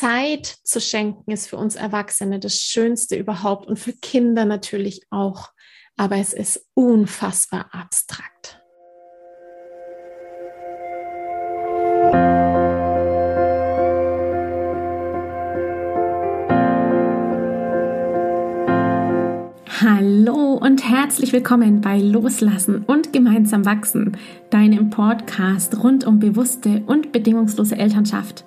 Zeit zu schenken ist für uns Erwachsene das Schönste überhaupt und für Kinder natürlich auch. Aber es ist unfassbar abstrakt. Hallo und herzlich willkommen bei Loslassen und gemeinsam wachsen, deinem Podcast rund um bewusste und bedingungslose Elternschaft.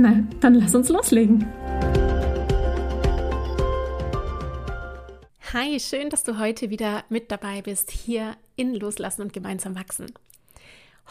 Na, dann lass uns loslegen. Hi, schön, dass du heute wieder mit dabei bist, hier in Loslassen und gemeinsam wachsen.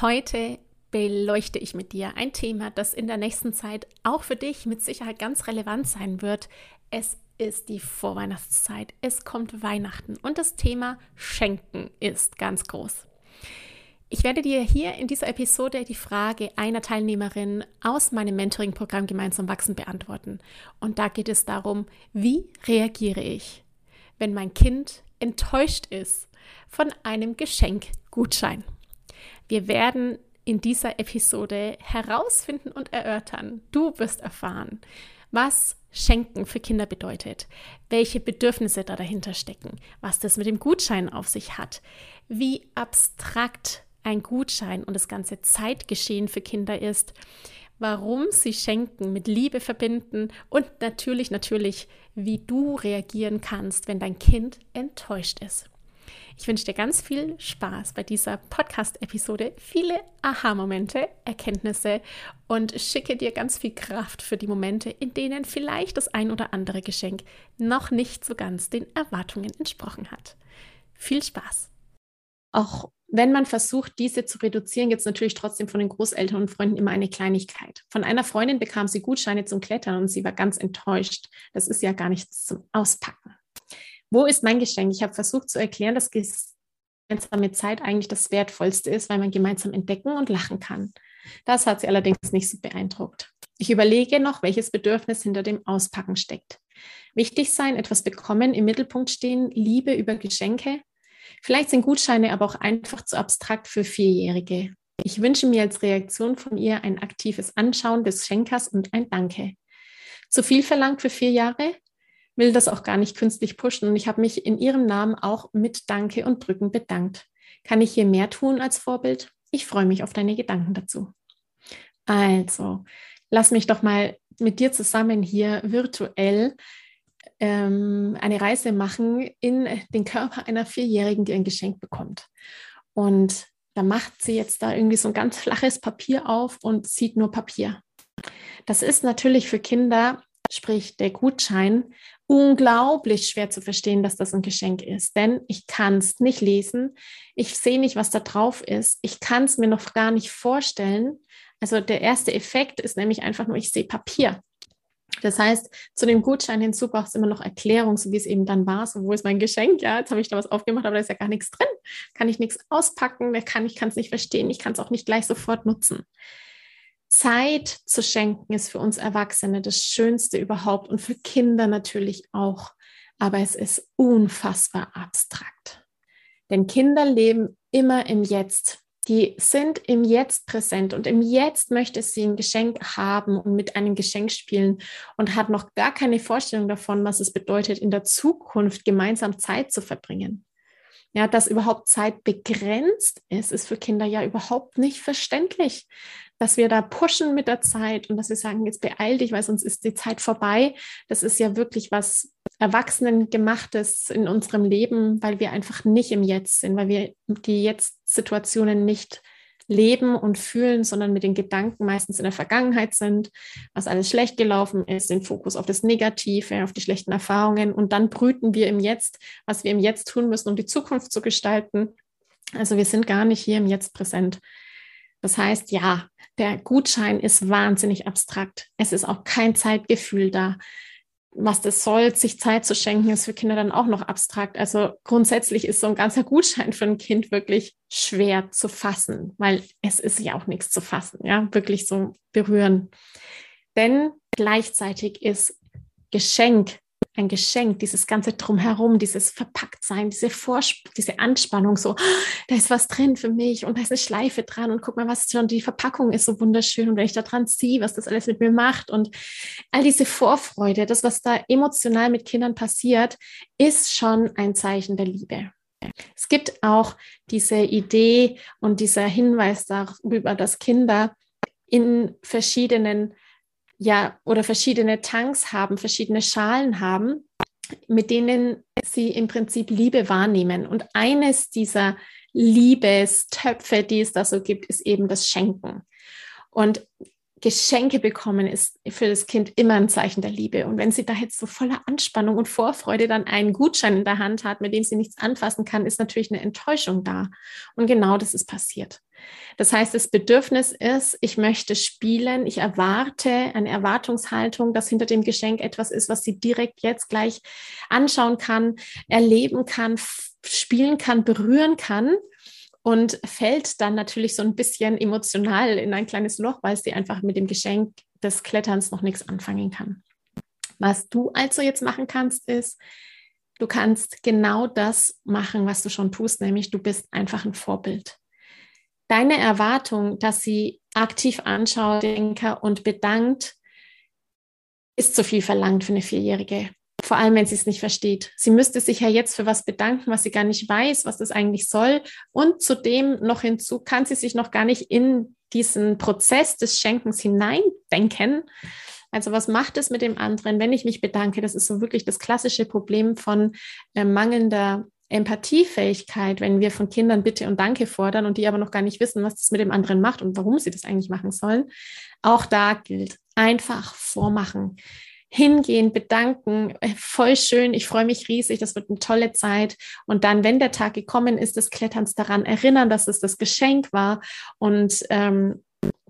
Heute beleuchte ich mit dir ein Thema, das in der nächsten Zeit auch für dich mit Sicherheit ganz relevant sein wird. Es ist die Vorweihnachtszeit, es kommt Weihnachten und das Thema Schenken ist ganz groß. Ich werde dir hier in dieser Episode die Frage einer Teilnehmerin aus meinem Mentoring-Programm Gemeinsam wachsen beantworten. Und da geht es darum, wie reagiere ich, wenn mein Kind enttäuscht ist von einem Geschenkgutschein. Wir werden in dieser Episode herausfinden und erörtern. Du wirst erfahren, was Schenken für Kinder bedeutet, welche Bedürfnisse da dahinter stecken, was das mit dem Gutschein auf sich hat, wie abstrakt ein Gutschein und das ganze Zeitgeschehen für Kinder ist, warum sie Schenken mit Liebe verbinden und natürlich, natürlich, wie du reagieren kannst, wenn dein Kind enttäuscht ist. Ich wünsche dir ganz viel Spaß bei dieser Podcast-Episode, viele Aha-Momente, Erkenntnisse und schicke dir ganz viel Kraft für die Momente, in denen vielleicht das ein oder andere Geschenk noch nicht so ganz den Erwartungen entsprochen hat. Viel Spaß! Auch wenn man versucht, diese zu reduzieren, gibt es natürlich trotzdem von den Großeltern und Freunden immer eine Kleinigkeit. Von einer Freundin bekam sie Gutscheine zum Klettern und sie war ganz enttäuscht. Das ist ja gar nichts zum Auspacken. Wo ist mein Geschenk? Ich habe versucht zu erklären, dass gemeinsame Zeit eigentlich das Wertvollste ist, weil man gemeinsam entdecken und lachen kann. Das hat sie allerdings nicht so beeindruckt. Ich überlege noch, welches Bedürfnis hinter dem Auspacken steckt. Wichtig sein, etwas bekommen, im Mittelpunkt stehen, Liebe über Geschenke. Vielleicht sind Gutscheine aber auch einfach zu abstrakt für Vierjährige. Ich wünsche mir als Reaktion von ihr ein aktives Anschauen des Schenkers und ein Danke. Zu viel verlangt für vier Jahre? will das auch gar nicht künstlich pushen. Und ich habe mich in ihrem Namen auch mit Danke und Brücken bedankt. Kann ich hier mehr tun als Vorbild? Ich freue mich auf deine Gedanken dazu. Also, lass mich doch mal mit dir zusammen hier virtuell ähm, eine Reise machen in den Körper einer Vierjährigen, die ein Geschenk bekommt. Und da macht sie jetzt da irgendwie so ein ganz flaches Papier auf und sieht nur Papier. Das ist natürlich für Kinder, sprich der Gutschein, unglaublich schwer zu verstehen, dass das ein Geschenk ist, denn ich kann es nicht lesen, ich sehe nicht, was da drauf ist, ich kann es mir noch gar nicht vorstellen. Also der erste Effekt ist nämlich einfach nur, ich sehe Papier. Das heißt, zu dem Gutschein hinzu braucht es immer noch Erklärung, so wie es eben dann war. So, wo ist mein Geschenk? Ja, jetzt habe ich da was aufgemacht, aber da ist ja gar nichts drin. Kann ich nichts auspacken, kann, ich kann es nicht verstehen, ich kann es auch nicht gleich sofort nutzen. Zeit zu schenken ist für uns Erwachsene das Schönste überhaupt und für Kinder natürlich auch. Aber es ist unfassbar abstrakt. Denn Kinder leben immer im Jetzt. Die sind im Jetzt präsent und im Jetzt möchte sie ein Geschenk haben und mit einem Geschenk spielen und hat noch gar keine Vorstellung davon, was es bedeutet, in der Zukunft gemeinsam Zeit zu verbringen. Ja, dass überhaupt Zeit begrenzt ist, ist für Kinder ja überhaupt nicht verständlich dass wir da pushen mit der Zeit und dass wir sagen, jetzt beeil dich, weil sonst ist die Zeit vorbei. Das ist ja wirklich was Erwachsenengemachtes in unserem Leben, weil wir einfach nicht im Jetzt sind, weil wir die Jetzt-Situationen nicht leben und fühlen, sondern mit den Gedanken meistens in der Vergangenheit sind, was alles schlecht gelaufen ist, den Fokus auf das Negative, auf die schlechten Erfahrungen und dann brüten wir im Jetzt, was wir im Jetzt tun müssen, um die Zukunft zu gestalten. Also wir sind gar nicht hier im Jetzt präsent. Das heißt, ja, der Gutschein ist wahnsinnig abstrakt. Es ist auch kein Zeitgefühl da. Was das soll, sich Zeit zu schenken, ist für Kinder dann auch noch abstrakt. Also grundsätzlich ist so ein ganzer Gutschein für ein Kind wirklich schwer zu fassen, weil es ist ja auch nichts zu fassen, ja, wirklich so berühren. Denn gleichzeitig ist Geschenk ein Geschenk, dieses ganze Drumherum, dieses Verpacktsein, diese Vorsp diese Anspannung, so, da ist was drin für mich und da ist eine Schleife dran und guck mal, was schon, die Verpackung ist so wunderschön und wenn ich da dran ziehe, was das alles mit mir macht und all diese Vorfreude, das, was da emotional mit Kindern passiert, ist schon ein Zeichen der Liebe. Es gibt auch diese Idee und dieser Hinweis darüber, dass Kinder in verschiedenen ja, oder verschiedene Tanks haben, verschiedene Schalen haben, mit denen sie im Prinzip Liebe wahrnehmen. Und eines dieser Liebestöpfe, die es da so gibt, ist eben das Schenken. Und Geschenke bekommen ist für das Kind immer ein Zeichen der Liebe. Und wenn sie da jetzt so voller Anspannung und Vorfreude dann einen Gutschein in der Hand hat, mit dem sie nichts anfassen kann, ist natürlich eine Enttäuschung da. Und genau das ist passiert. Das heißt, das Bedürfnis ist, ich möchte spielen, ich erwarte eine Erwartungshaltung, dass hinter dem Geschenk etwas ist, was sie direkt jetzt gleich anschauen kann, erleben kann, spielen kann, berühren kann und fällt dann natürlich so ein bisschen emotional in ein kleines Loch, weil sie einfach mit dem Geschenk des Kletterns noch nichts anfangen kann. Was du also jetzt machen kannst, ist, du kannst genau das machen, was du schon tust, nämlich du bist einfach ein Vorbild deine Erwartung, dass sie aktiv anschaut, Denker und bedankt, ist zu viel verlangt für eine Vierjährige. Vor allem, wenn sie es nicht versteht. Sie müsste sich ja jetzt für was bedanken, was sie gar nicht weiß, was das eigentlich soll. Und zudem noch hinzu kann sie sich noch gar nicht in diesen Prozess des Schenkens hineindenken. Also was macht es mit dem anderen, wenn ich mich bedanke? Das ist so wirklich das klassische Problem von äh, mangelnder Empathiefähigkeit, wenn wir von Kindern Bitte und Danke fordern und die aber noch gar nicht wissen, was das mit dem anderen macht und warum sie das eigentlich machen sollen. Auch da gilt einfach vormachen. Hingehen, bedanken, äh, voll schön, ich freue mich riesig, das wird eine tolle Zeit. Und dann, wenn der Tag gekommen ist, des Kletterns daran erinnern, dass es das Geschenk war und ähm,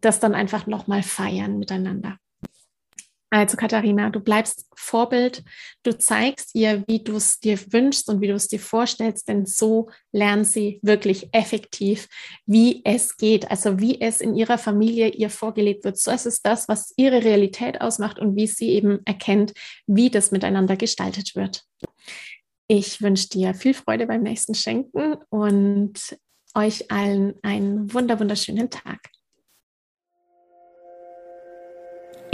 das dann einfach nochmal feiern miteinander. Also Katharina, du bleibst Vorbild, du zeigst ihr, wie du es dir wünschst und wie du es dir vorstellst, denn so lernt sie wirklich effektiv, wie es geht, also wie es in ihrer Familie ihr vorgelebt wird. So ist es das, was ihre Realität ausmacht und wie sie eben erkennt, wie das miteinander gestaltet wird. Ich wünsche dir viel Freude beim nächsten Schenken und euch allen einen wunder wunderschönen Tag.